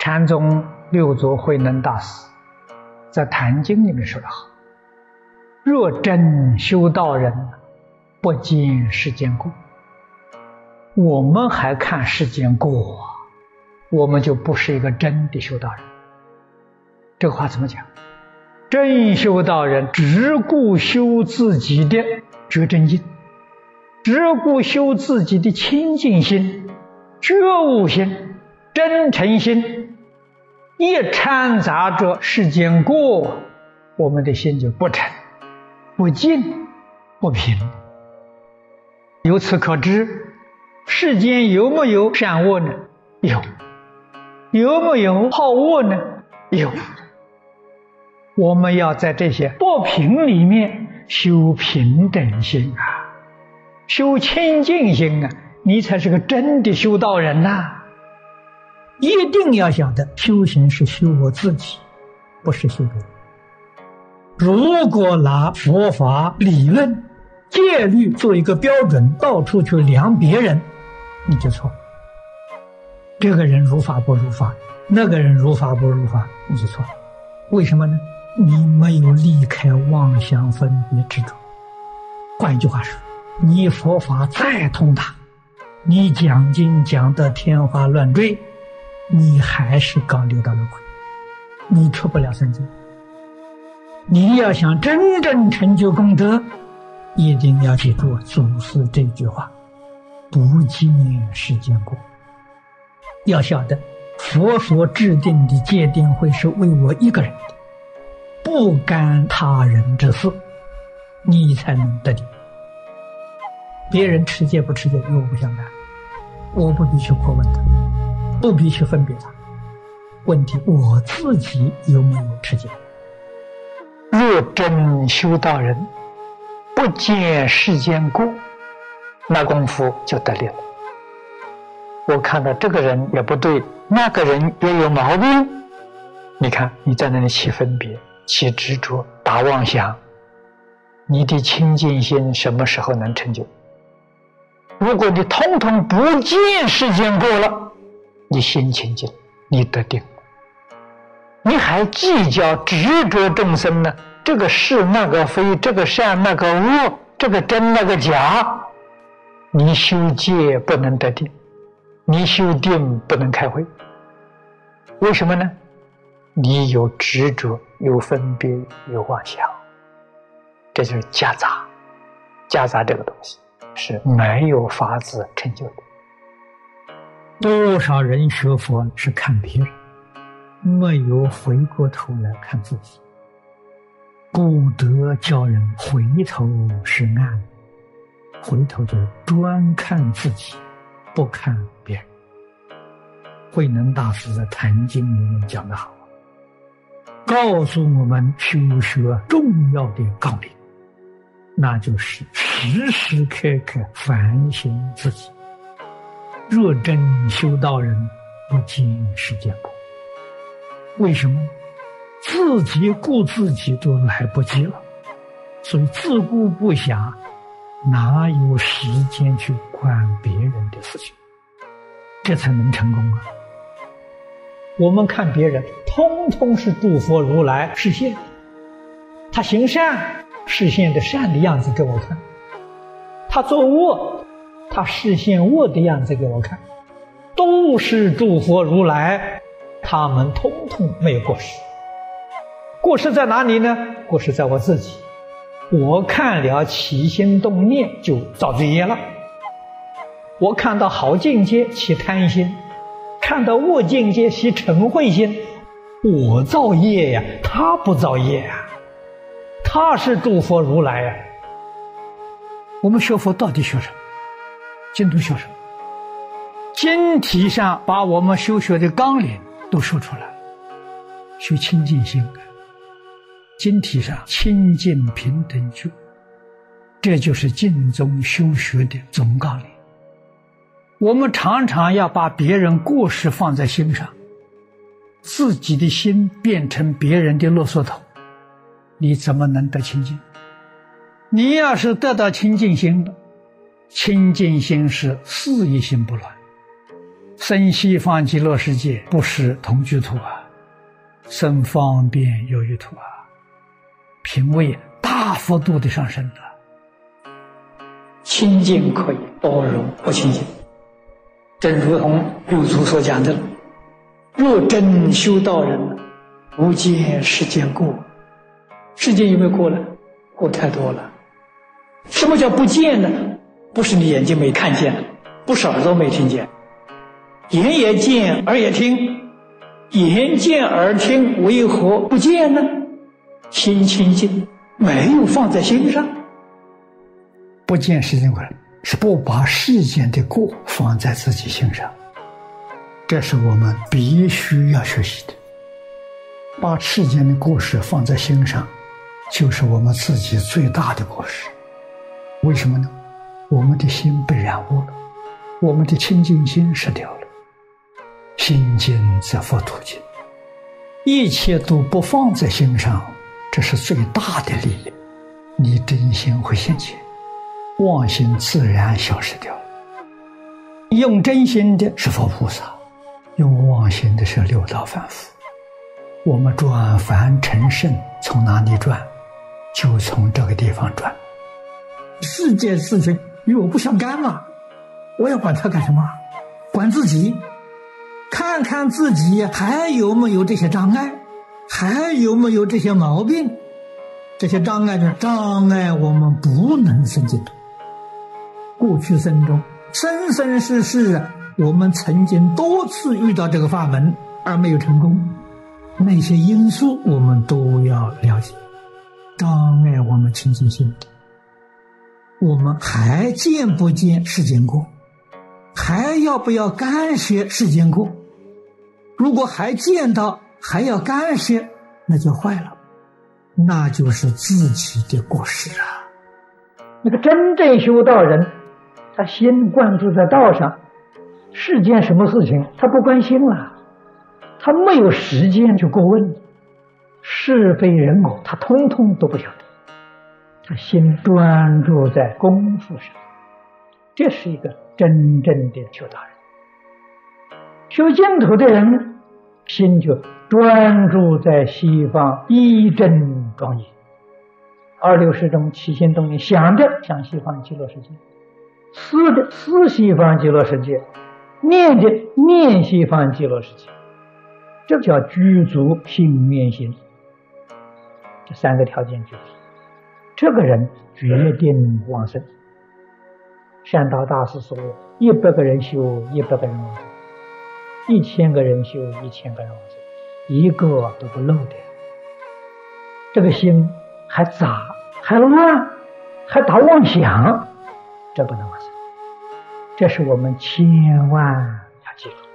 禅宗六祖慧能大师在《坛经》里面说得好：“若真修道人，不见世间过。”我们还看世间过，我们就不是一个真的修道人。这个话怎么讲？真修道人只顾修自己的觉真心，只顾修自己的清净心、觉悟心、真诚心，一掺杂着世间过，我们的心就不诚、不净、不平。由此可知，世间有没有善恶呢？有。有没有好恶呢？有。我们要在这些不平里面修平等心啊，修清净心啊，你才是个真的修道人呐！一定要晓得，修行是修我自己，不是修别人。如果拿佛法理论、戒律做一个标准，到处去量别人，你就错。这个人如法不如法，那个人如法不如法，你就错。为什么呢？你没有离开妄想分别执着。换一句话说，你佛法再通达，你讲经讲的天花乱坠，你还是搞六道轮回，你出不了三界。你要想真正成就功德，一定要记住祖师这句话：不见世间过。要晓得，佛所制定的戒定慧是为我一个人的。不干他人之事，你才能得定。别人持戒不持戒与我不相干，我不必去过问他，不必去分别他。问题我自己有没有持戒？若真修道人，不见世间过，那功夫就得力了。我看到这个人也不对，那个人也有毛病，你看你在那里起分别。起执着、打妄想，你的清净心什么时候能成就？如果你通通不见世间过了，你心清净，你得定，你还计较执着众生呢？这个是那个非，这个善那个恶，这个真那个假，你修戒不能得定，你修定不能开会，为什么呢？你有执着。有分别，有妄想，这就是夹杂。夹杂这个东西是没有法子成就的。多少人学佛是看别人，没有回过头来看自己。不得叫人回头是岸，回头就专看自己，不看别人。慧能大师在《坛经》里面讲的好。告诉我们修学重要的纲领，那就是时时刻刻反省自己。若真修道人，不见世间苦。为什么？自己顾自己都来不及了，所以自顾不暇，哪有时间去管别人的事情？这才能成功啊！我们看别人。通通是诸佛如来示现，他行善示现的善的样子给我看，他做恶，他示现恶的样子给我看，都是诸佛如来，他们通通没有过失。过失在哪里呢？过失在我自己，我看了起心动念就造罪业了。我看到好境界起贪心，看到恶境界起嗔恚心。我造业呀，他不造业啊，他是诸佛如来呀。我们学佛到底学什么？经都学什么？经体上把我们修学的纲领都说出来了。修清净心，经体上清净平等觉，这就是净宗修学的总纲领。我们常常要把别人过失放在心上。自己的心变成别人的啰嗦头，你怎么能得清净？你要是得到清净心了，清净心是四一心不乱，生西方极乐世界不是同居土啊，生方便有余土啊，品位大幅度的上升了。清净可以，包容不清净，正如同六祖所讲的：“若真修道人，不见世间过。世间有没有过了？过太多了。什么叫不见呢？不是你眼睛没看见，不是耳朵没听见。”眼也见，耳也听，眼见耳听，为何不见呢？心清净，没有放在心上。不见世间过，是不把世间的过放在自己心上。这是我们必须要学习的。把世间的过失放在心上，就是我们自己最大的过失。为什么呢？我们的心被染污了，我们的清净心失掉了。心静则佛土静，一切都不放在心上，这是最大的利益。你真心会现前，妄心自然消失掉了。用真心的是佛菩萨，用妄心的是六道凡夫。我们转凡成圣，从哪里转？就从这个地方转。世界事情与我不相干嘛，我要管他干什么？管自己。看看自己还有没有这些障碍，还有没有这些毛病？这些障碍呢？障碍我们不能生净土。过去生中，生生世世，我们曾经多次遇到这个法门而没有成功，那些因素我们都要了解。障碍我们清净心，我们还见不见世间过？还要不要干涉世间过？如果还见到还要干涉，那就坏了，那就是自己的过失啊。那个真正修道人，他心关注在道上，世间什么事情他不关心了，他没有时间去过问是非人我，他通通都不晓得，心专注在功夫上，这是一个真正的修道人。修净土的人，心就专注在西方一真庄严，二六时中起心动念，想着向西方极乐世界，思的思西方极乐世界，念的念西方极乐世界，这叫具足心念心。这三个条件具足，这个人决定往生。善导大师说：“一百个人修，一百个人往生。”一千个人修，一千个人往生，一个都不漏的。这个心还杂，还乱，还打妄想，这不能往生。这是我们千万要记住。